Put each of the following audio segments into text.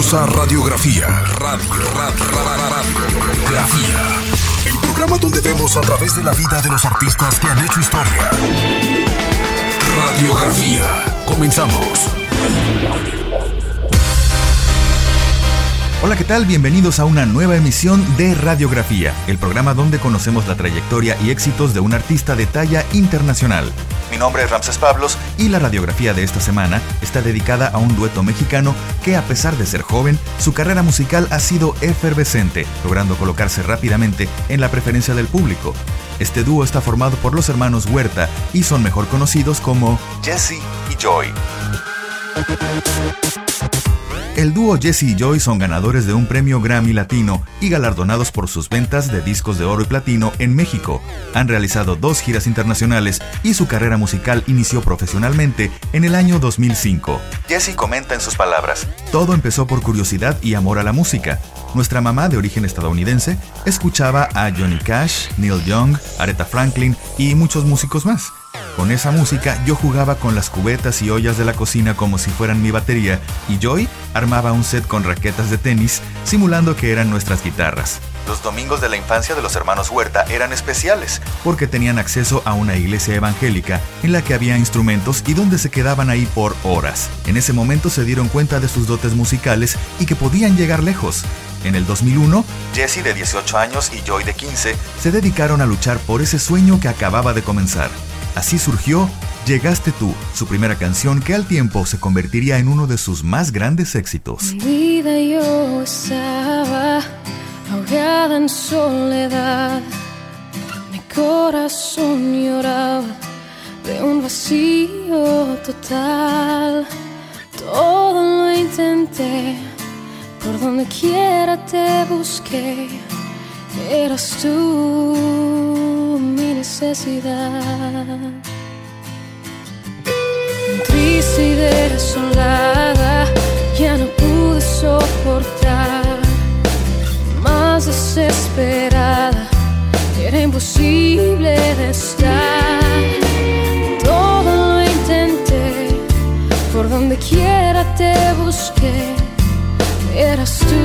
A Radiografía. Radio, Radiografía. El programa donde vemos a través de la vida de los artistas que han hecho historia. Radiografía. Comenzamos. Hola, ¿qué tal? Bienvenidos a una nueva emisión de Radiografía, el programa donde conocemos la trayectoria y éxitos de un artista de talla internacional. Mi nombre es Ramses Pablos y la radiografía de esta semana está dedicada a un dueto mexicano que a pesar de ser joven, su carrera musical ha sido efervescente, logrando colocarse rápidamente en la preferencia del público. Este dúo está formado por los hermanos Huerta y son mejor conocidos como Jesse y Joy. El dúo Jesse y Joy son ganadores de un premio Grammy Latino y galardonados por sus ventas de discos de oro y platino en México. Han realizado dos giras internacionales y su carrera musical inició profesionalmente en el año 2005. Jesse comenta en sus palabras, todo empezó por curiosidad y amor a la música. Nuestra mamá, de origen estadounidense, escuchaba a Johnny Cash, Neil Young, Aretha Franklin y muchos músicos más. Con esa música yo jugaba con las cubetas y ollas de la cocina como si fueran mi batería y Joy armaba un set con raquetas de tenis simulando que eran nuestras guitarras. Los domingos de la infancia de los hermanos Huerta eran especiales porque tenían acceso a una iglesia evangélica en la que había instrumentos y donde se quedaban ahí por horas. En ese momento se dieron cuenta de sus dotes musicales y que podían llegar lejos. En el 2001, Jesse de 18 años y Joy de 15 se dedicaron a luchar por ese sueño que acababa de comenzar. Así surgió Llegaste tú, su primera canción que al tiempo se convertiría en uno de sus más grandes éxitos. Mi vida yo estaba ahogada en soledad, mi corazón lloraba de un vacío total. Todo lo intenté, por donde quiera te busqué, eras tú necesidad triste y desolada, ya no pude soportar, más desesperada, era imposible de estar. Todo lo intenté, por donde quiera te busqué, eras tú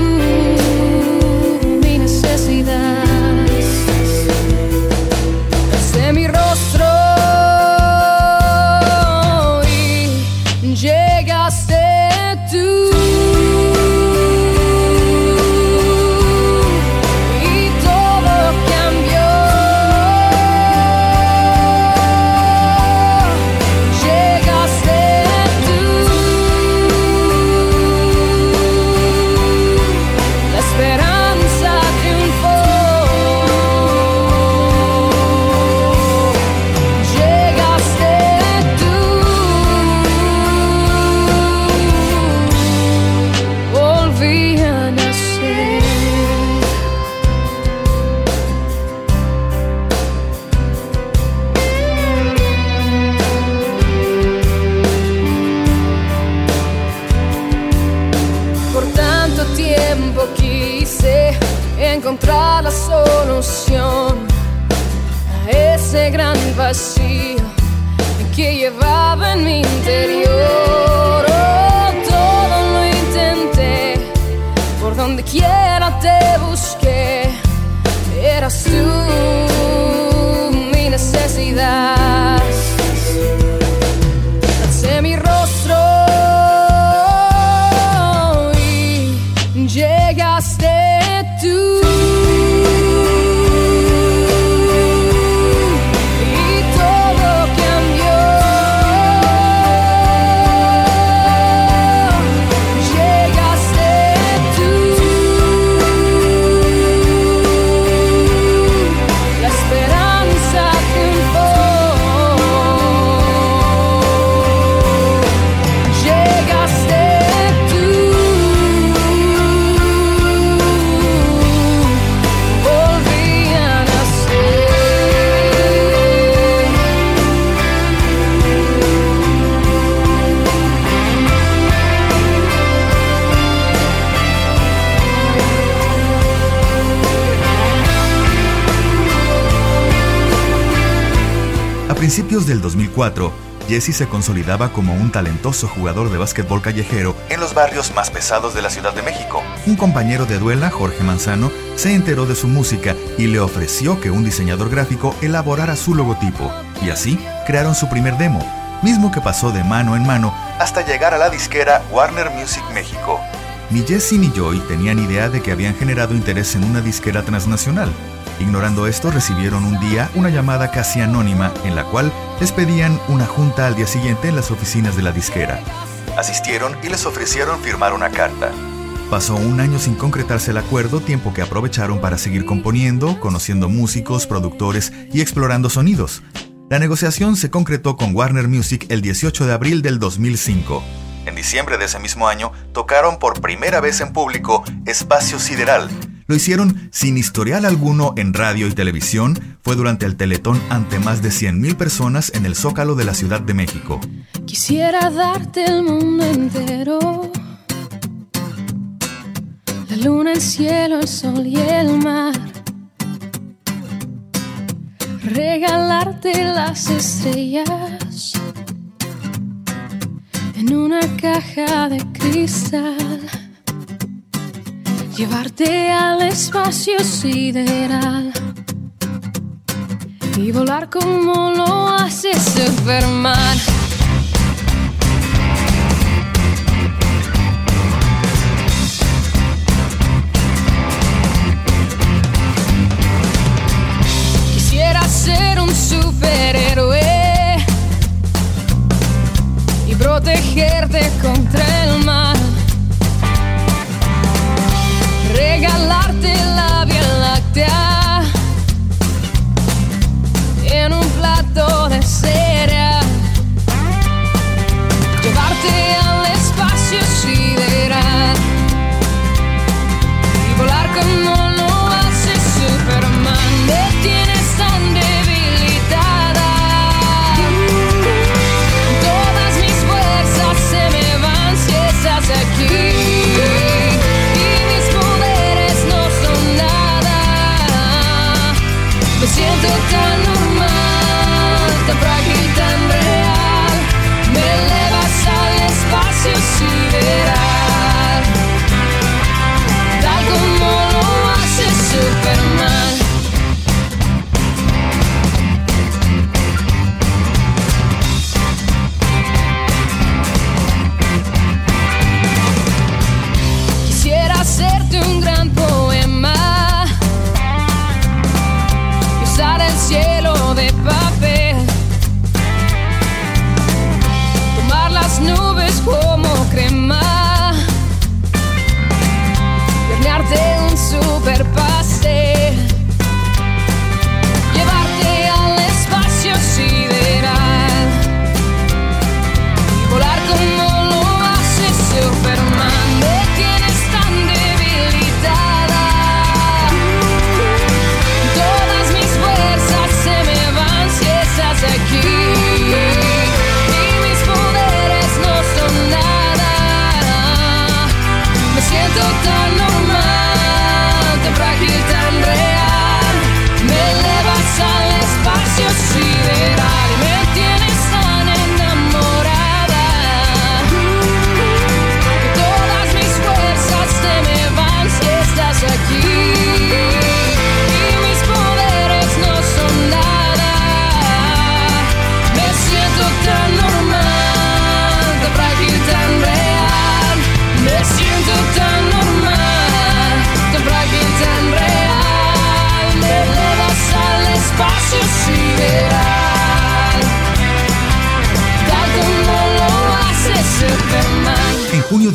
mi necesidad. Principios del 2004, Jesse se consolidaba como un talentoso jugador de básquetbol callejero en los barrios más pesados de la Ciudad de México. Un compañero de duela, Jorge Manzano, se enteró de su música y le ofreció que un diseñador gráfico elaborara su logotipo. Y así crearon su primer demo, mismo que pasó de mano en mano hasta llegar a la disquera Warner Music México. Ni Jesse ni Joy tenían idea de que habían generado interés en una disquera transnacional. Ignorando esto, recibieron un día una llamada casi anónima en la cual les pedían una junta al día siguiente en las oficinas de la disquera. Asistieron y les ofrecieron firmar una carta. Pasó un año sin concretarse el acuerdo, tiempo que aprovecharon para seguir componiendo, conociendo músicos, productores y explorando sonidos. La negociación se concretó con Warner Music el 18 de abril del 2005. En diciembre de ese mismo año tocaron por primera vez en público Espacio Sideral, lo hicieron sin historial alguno en radio y televisión. Fue durante el Teletón ante más de 100.000 personas en el Zócalo de la Ciudad de México. Quisiera darte el mundo entero. La luna, el cielo, el sol y el mar. Regalarte las estrellas en una caja de cristal llevarte al espacio sideral y volar como lo hace Superman.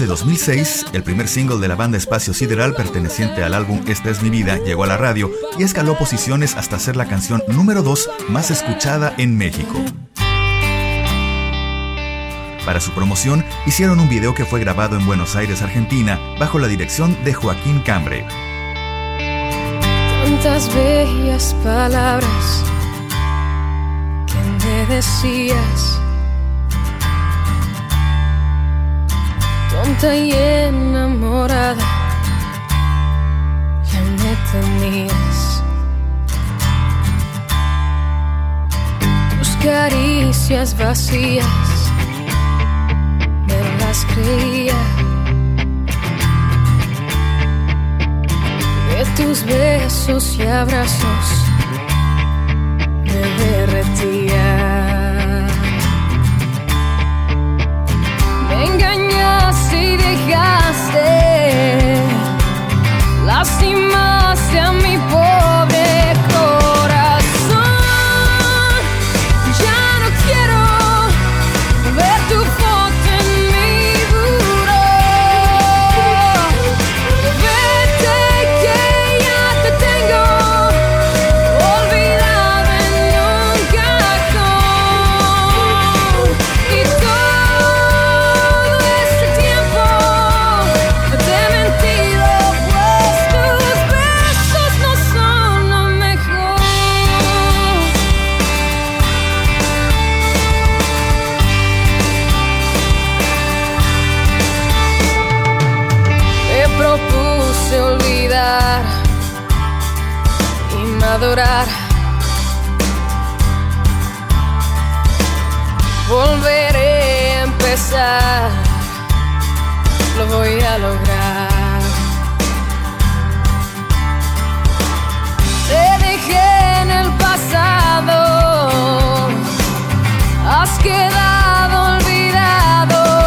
De 2006, el primer single de la banda Espacio Sideral perteneciente al álbum Esta es mi vida llegó a la radio y escaló posiciones hasta ser la canción número 2 más escuchada en México. Para su promoción, hicieron un video que fue grabado en Buenos Aires, Argentina, bajo la dirección de Joaquín Cambre. tantas bellas palabras que me decías. Tonta y enamorada, ya me tenías. Tus caricias vacías me las creía. De tus besos y abrazos me derretía. Y dejaste lastimaste a mi pobre propuse olvidar y madurar. Volveré a empezar, lo voy a lograr. Te dejé en el pasado, has quedado olvidado,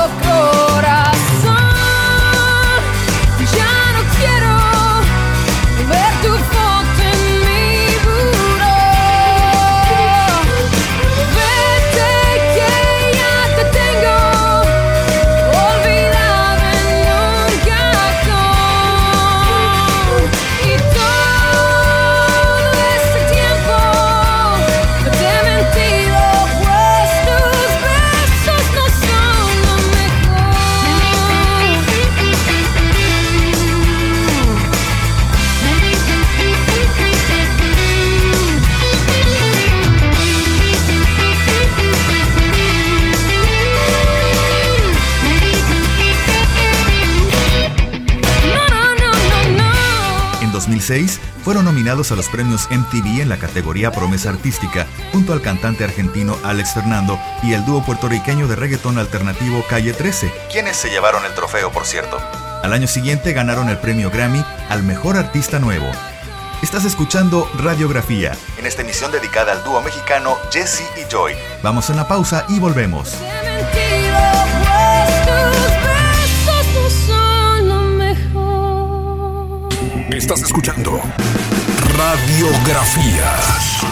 2006 fueron nominados a los premios MTV en la categoría Promesa Artística, junto al cantante argentino Alex Fernando y el dúo puertorriqueño de reggaetón alternativo Calle 13, quienes se llevaron el trofeo, por cierto. Al año siguiente ganaron el premio Grammy al Mejor Artista Nuevo. Estás escuchando Radiografía, en esta emisión dedicada al dúo mexicano Jesse y Joy. Vamos a una pausa y volvemos. Estás escuchando Radiografía.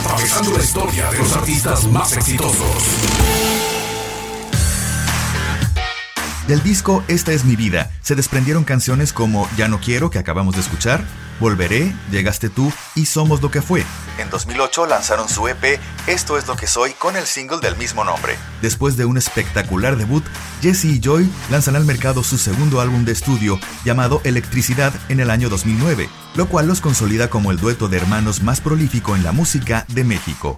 Atravesando la historia de los artistas más exitosos. Del disco Esta es mi vida se desprendieron canciones como Ya no quiero que acabamos de escuchar, Volveré, Llegaste tú y Somos lo que fue. En 2008 lanzaron su EP Esto es lo que soy con el single del mismo nombre. Después de un espectacular debut, Jesse y Joy lanzan al mercado su segundo álbum de estudio llamado Electricidad en el año 2009, lo cual los consolida como el dueto de hermanos más prolífico en la música de México.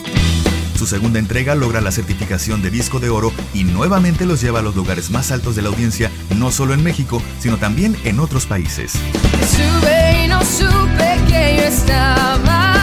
Su segunda entrega logra la certificación de disco de oro y nuevamente los lleva a los lugares más altos de la audiencia, no solo en México, sino también en otros países. Sube y no supe que yo estaba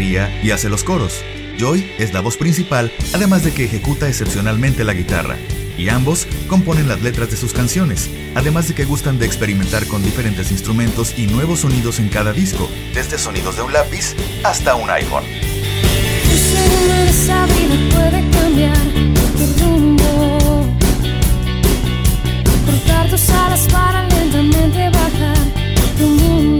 y hace los coros. Joy es la voz principal, además de que ejecuta excepcionalmente la guitarra. Y ambos componen las letras de sus canciones, además de que gustan de experimentar con diferentes instrumentos y nuevos sonidos en cada disco, desde sonidos de un lápiz hasta un iPhone. tus alas para lentamente bajar tu mundo,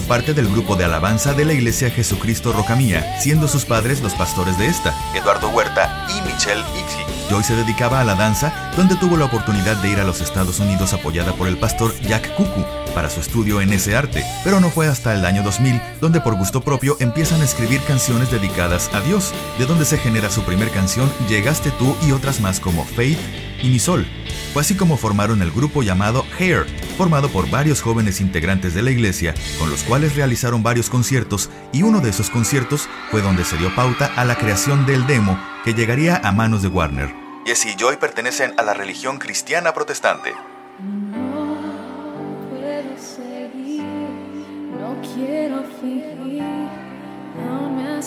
parte del grupo de alabanza de la Iglesia Jesucristo Rocamía, siendo sus padres los pastores de esta, Eduardo Huerta y Michelle Ixi. Joy se dedicaba a la danza, donde tuvo la oportunidad de ir a los Estados Unidos apoyada por el pastor Jack Cucu para su estudio en ese arte, pero no fue hasta el año 2000 donde por gusto propio empiezan a escribir canciones dedicadas a Dios, de donde se genera su primer canción Llegaste tú y otras más como Faith Inisol. Fue así como formaron el grupo llamado Hair, formado por varios jóvenes integrantes de la iglesia, con los cuales realizaron varios conciertos y uno de esos conciertos fue donde se dio pauta a la creación del demo que llegaría a manos de Warner. Jesse y Joy pertenecen a la religión cristiana protestante. No seguir, no quiero fingir, no me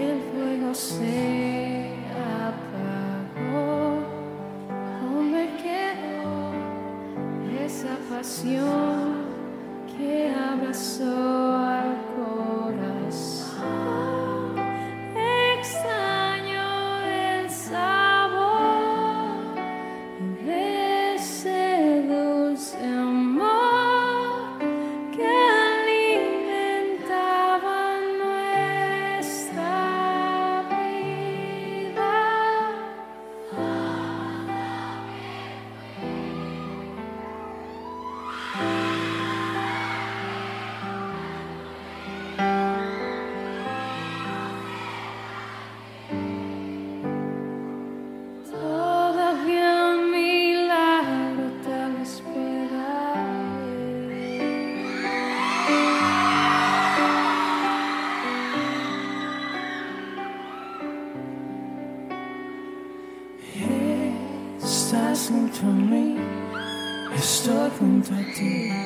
el fuego se apagó. Aún me quedó esa pasión. Junto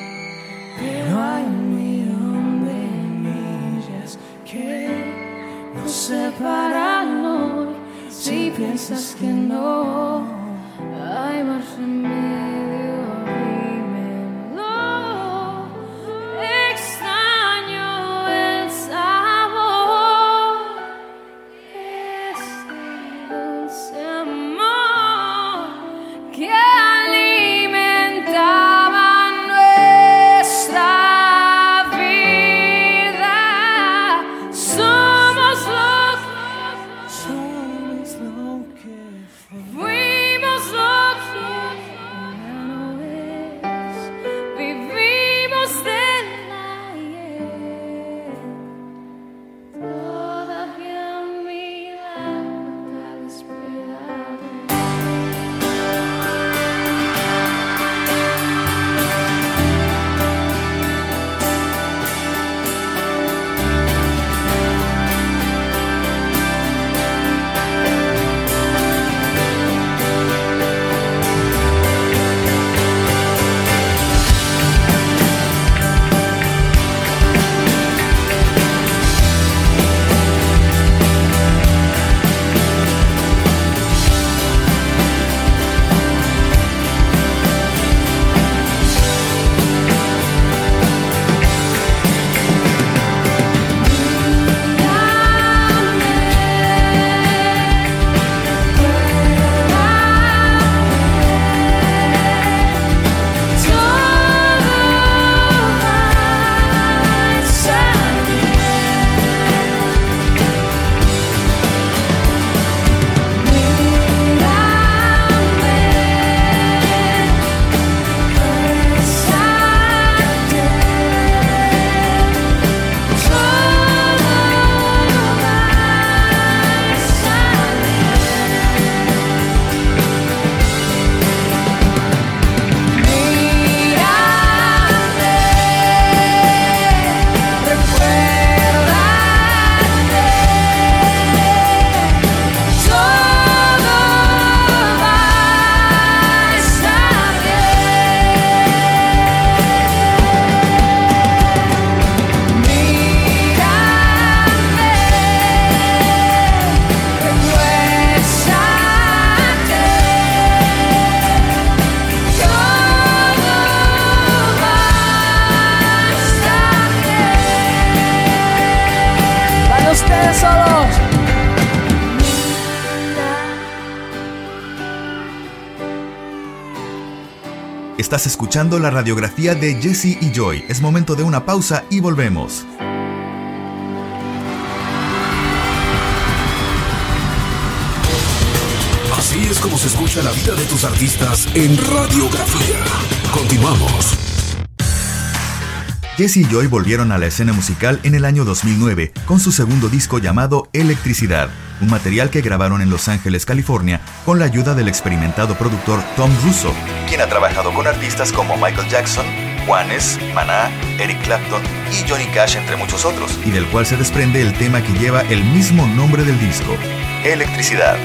Estás escuchando la radiografía de Jesse y Joy. Es momento de una pausa y volvemos. Así es como se escucha la vida de tus artistas en radiografía. Continuamos. Jesse y Joy volvieron a la escena musical en el año 2009 con su segundo disco llamado Electricidad, un material que grabaron en Los Ángeles, California, con la ayuda del experimentado productor Tom Russo, quien ha trabajado con artistas como Michael Jackson, Juanes, Maná, Eric Clapton y Johnny Cash, entre muchos otros, y del cual se desprende el tema que lleva el mismo nombre del disco, Electricidad.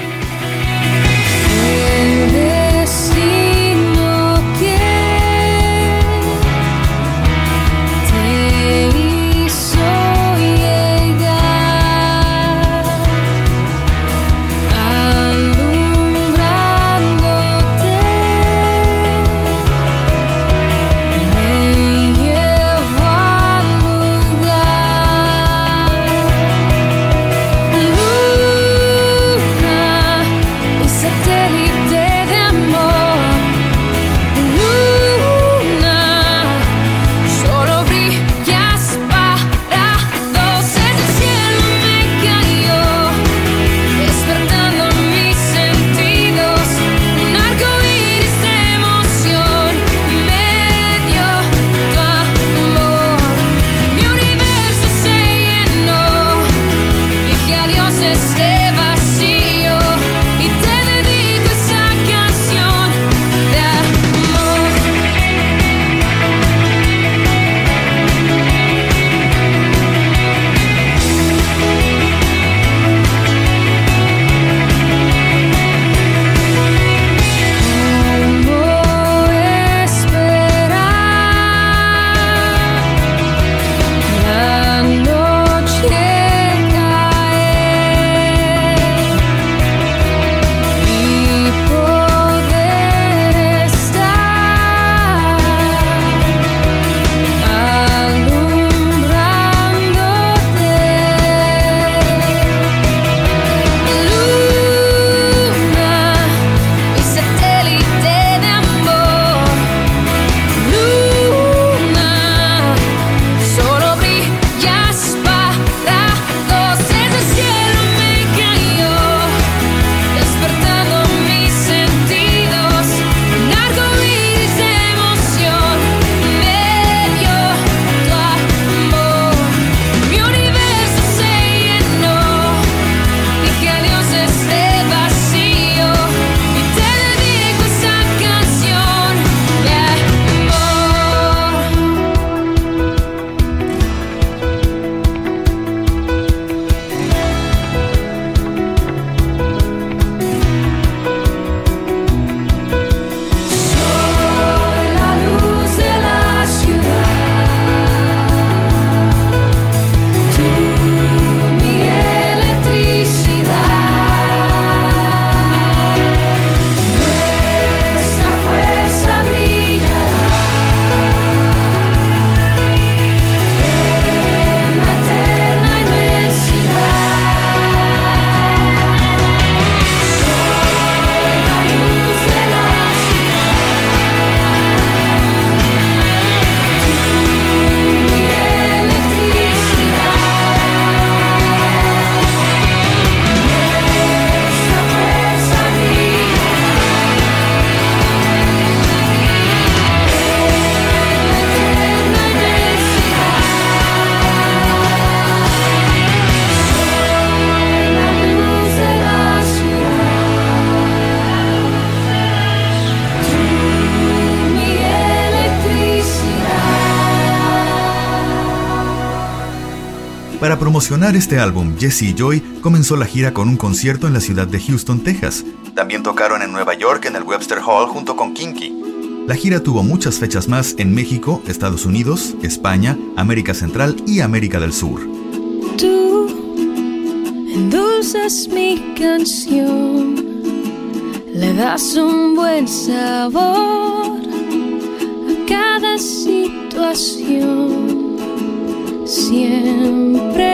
Promocionar este álbum, Jesse y Joy comenzó la gira con un concierto en la ciudad de Houston, Texas. También tocaron en Nueva York en el Webster Hall junto con Kinky. La gira tuvo muchas fechas más en México, Estados Unidos, España, América Central y América del Sur. Tú endulzas mi canción, le das un buen sabor a cada situación. Siempre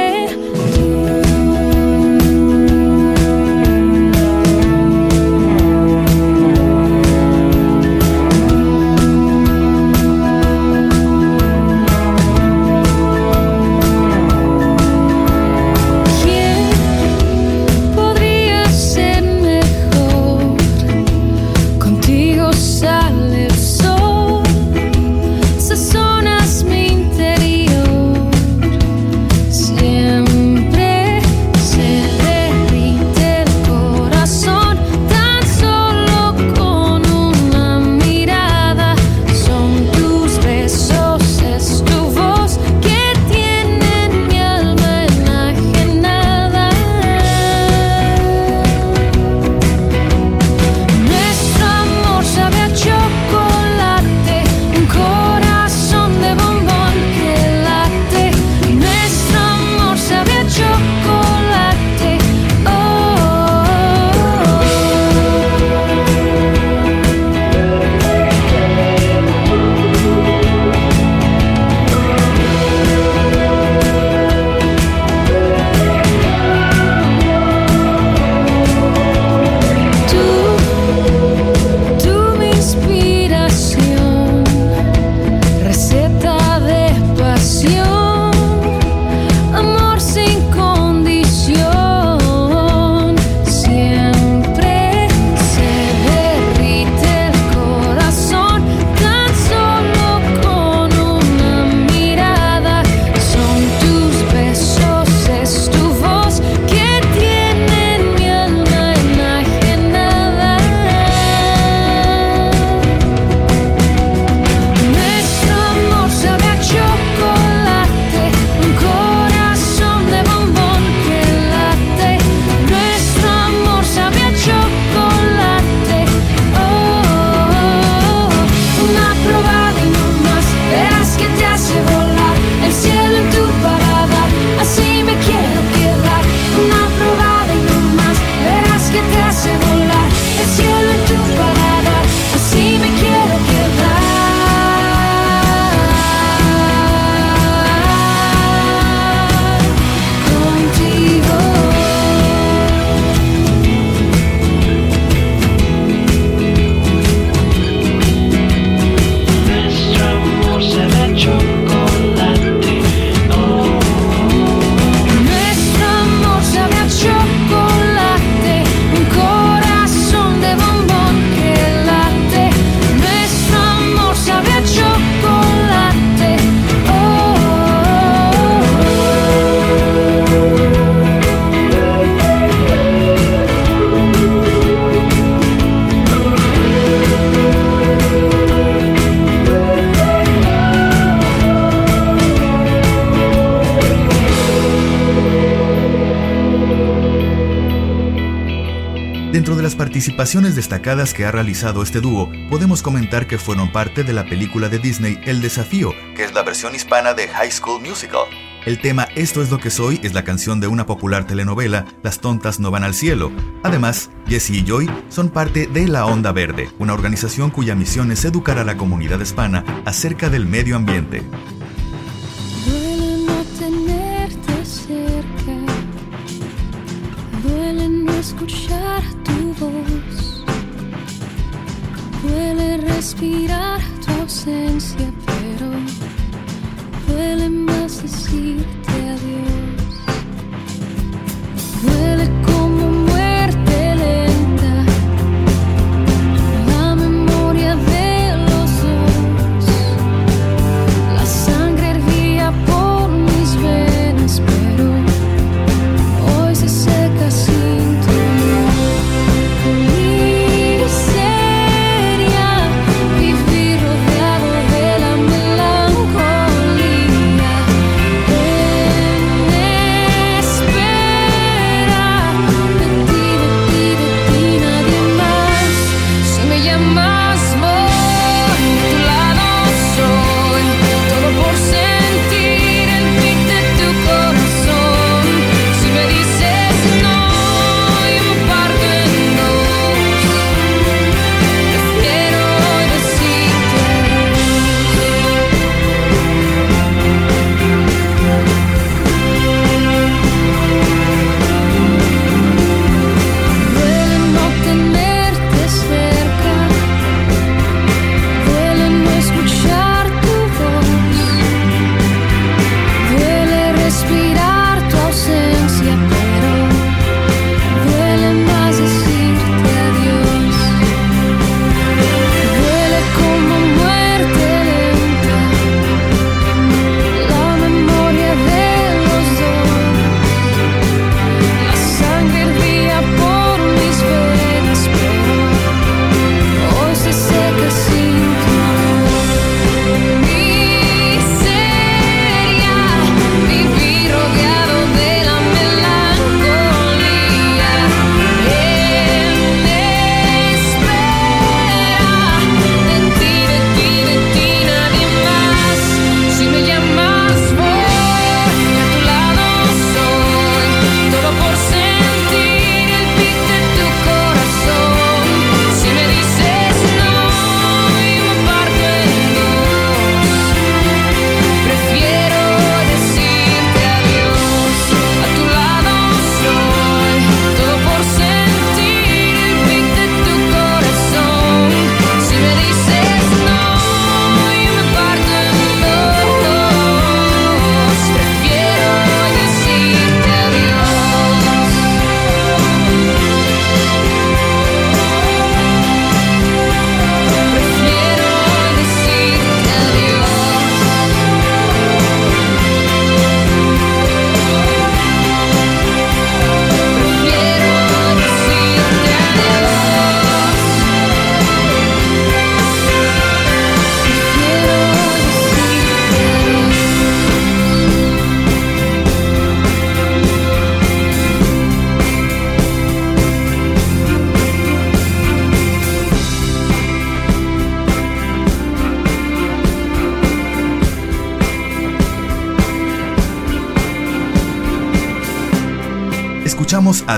participaciones destacadas que ha realizado este dúo, podemos comentar que fueron parte de la película de Disney El Desafío, que es la versión hispana de High School Musical. El tema Esto es lo que soy es la canción de una popular telenovela, Las tontas no van al cielo. Además, Jesse y Joy son parte de La Onda Verde, una organización cuya misión es educar a la comunidad hispana acerca del medio ambiente.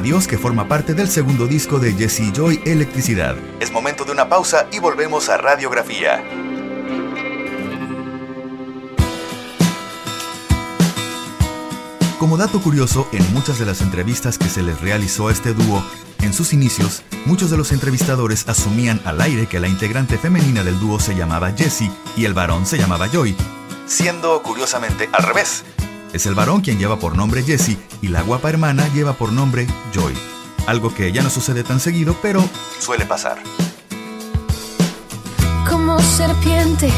Dios que forma parte del segundo disco de Jesse Joy Electricidad. Es momento de una pausa y volvemos a Radiografía. Como dato curioso, en muchas de las entrevistas que se les realizó a este dúo, en sus inicios, muchos de los entrevistadores asumían al aire que la integrante femenina del dúo se llamaba Jessie y el varón se llamaba Joy, siendo curiosamente al revés. Es el varón quien lleva por nombre Jessie y la guapa hermana lleva por nombre Joy. Algo que ya no sucede tan seguido, pero suele pasar. Como serpiente,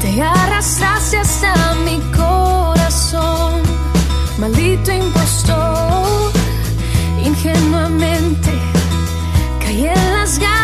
te arrastraste hasta mi corazón maldito impostor, ingenuamente caí en las garras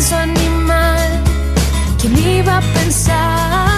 indefenso animal. ¿Quién iba a pensar?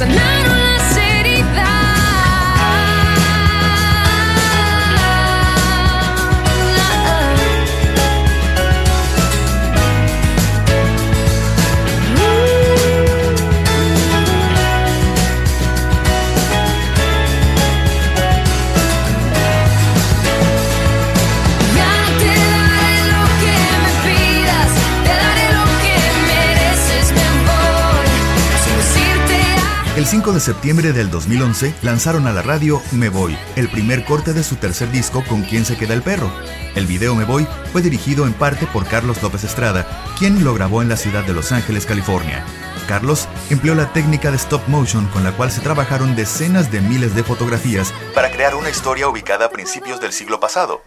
Caídas y ya 5 de septiembre del 2011 lanzaron a la radio Me Voy, el primer corte de su tercer disco Con quién se queda el perro. El video Me Voy fue dirigido en parte por Carlos López Estrada, quien lo grabó en la ciudad de Los Ángeles, California. Carlos empleó la técnica de stop motion con la cual se trabajaron decenas de miles de fotografías para crear una historia ubicada a principios del siglo pasado.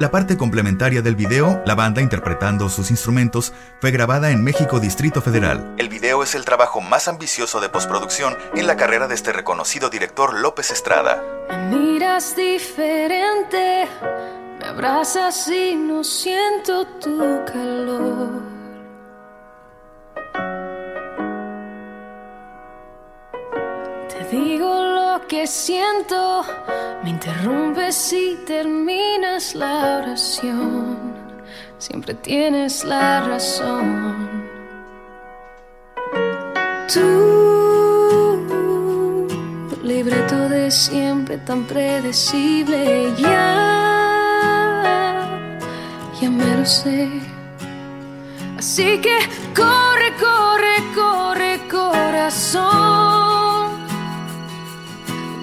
La parte complementaria del video, la banda interpretando sus instrumentos, fue grabada en México Distrito Federal. El video es el trabajo más ambicioso de postproducción en la carrera de este reconocido director López Estrada. Me miras diferente, me abrazas y no siento tu calor. Te digo que siento, me interrumpes y terminas la oración. Siempre tienes la razón. Tú, libreto de siempre tan predecible, ya, ya me lo sé. Así que corre, corre, corre, corazón.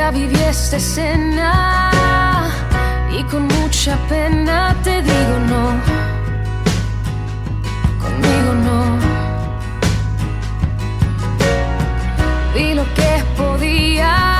Ya viví esta y con mucha pena te digo no. Conmigo no. Vi lo que podía,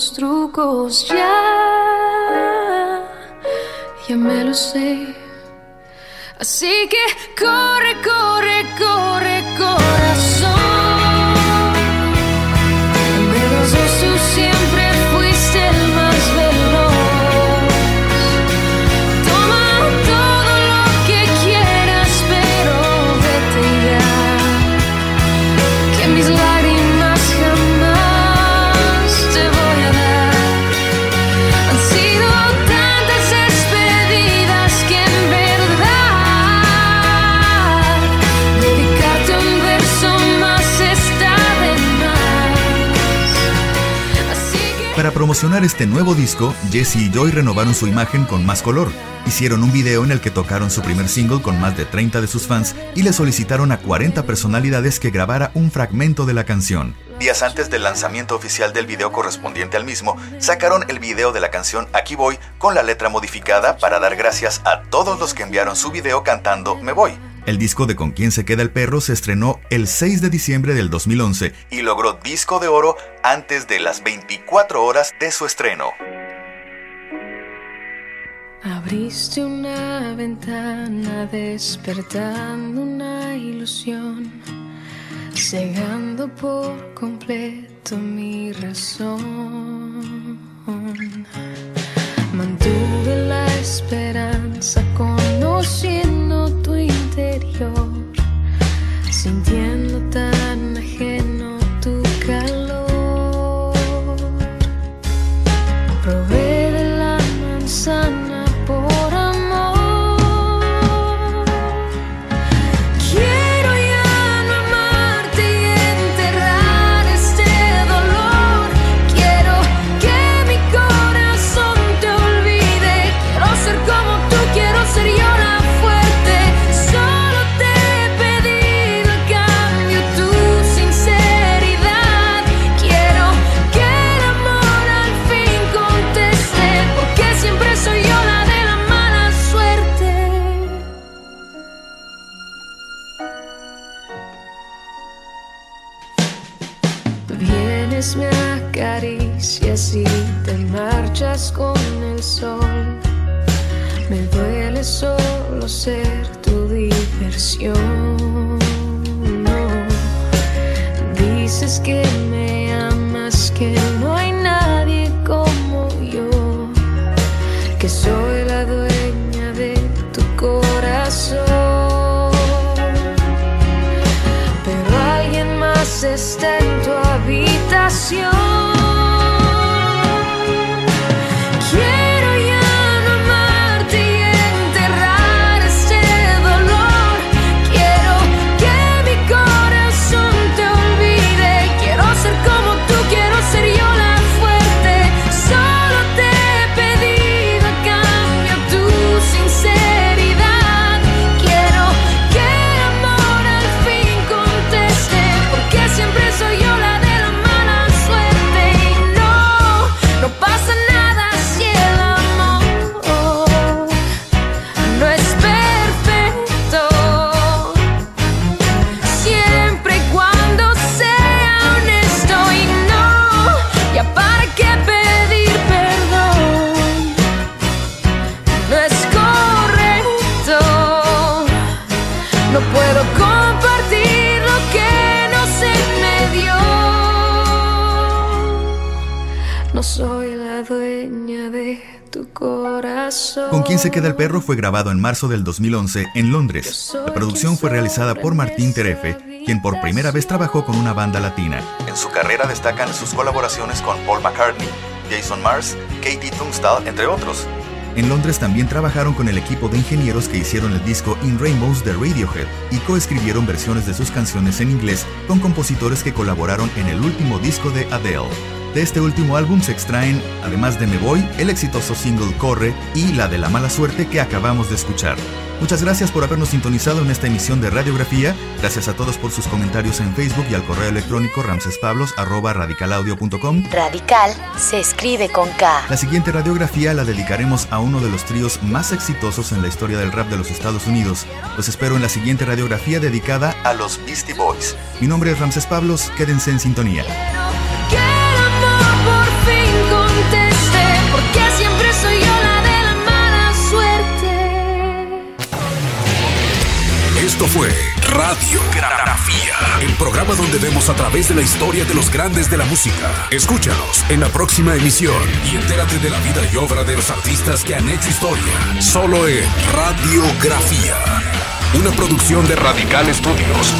mismos trucos, ya, ya me lo sé. Así que Para promocionar este nuevo disco, Jesse y Joy renovaron su imagen con más color. Hicieron un video en el que tocaron su primer single con más de 30 de sus fans y le solicitaron a 40 personalidades que grabara un fragmento de la canción. Días antes del lanzamiento oficial del video correspondiente al mismo, sacaron el video de la canción Aquí voy con la letra modificada para dar gracias a todos los que enviaron su video cantando Me voy. El disco de Con quién se queda el perro se estrenó el 6 de diciembre del 2011 y logró disco de oro antes de las 24 horas de su estreno. Abriste una ventana despertando una ilusión, cegando por completo mi razón. Mantuve la esperanza conociendo tu interior, sintiendo tan Vienes, me acaricias y te marchas con el sol. Me duele solo ser tu diversión. No, dices que me amas, que no canción. Con quién se queda el perro fue grabado en marzo del 2011 en Londres. La producción fue realizada por Martín Terefe, quien por primera vez trabajó con una banda latina. En su carrera destacan sus colaboraciones con Paul McCartney, Jason Mars, Katie Tunstall, entre otros. En Londres también trabajaron con el equipo de ingenieros que hicieron el disco In Rainbows de Radiohead y coescribieron versiones de sus canciones en inglés con compositores que colaboraron en el último disco de Adele. De este último álbum se extraen, además de Me Voy, el exitoso single Corre y la de La Mala Suerte que acabamos de escuchar. Muchas gracias por habernos sintonizado en esta emisión de Radiografía. Gracias a todos por sus comentarios en Facebook y al correo electrónico ramsespablos.radicalaudio.com. Radical se escribe con K. La siguiente radiografía la dedicaremos a uno de los tríos más exitosos en la historia del rap de los Estados Unidos. Los espero en la siguiente radiografía dedicada a los Beastie Boys. Mi nombre es Ramses Pablos, quédense en sintonía. Esto fue Radiografía, el programa donde vemos a través de la historia de los grandes de la música. Escúchanos en la próxima emisión y entérate de la vida y obra de los artistas que han hecho historia. Solo en Radiografía, una producción de Radical Studios.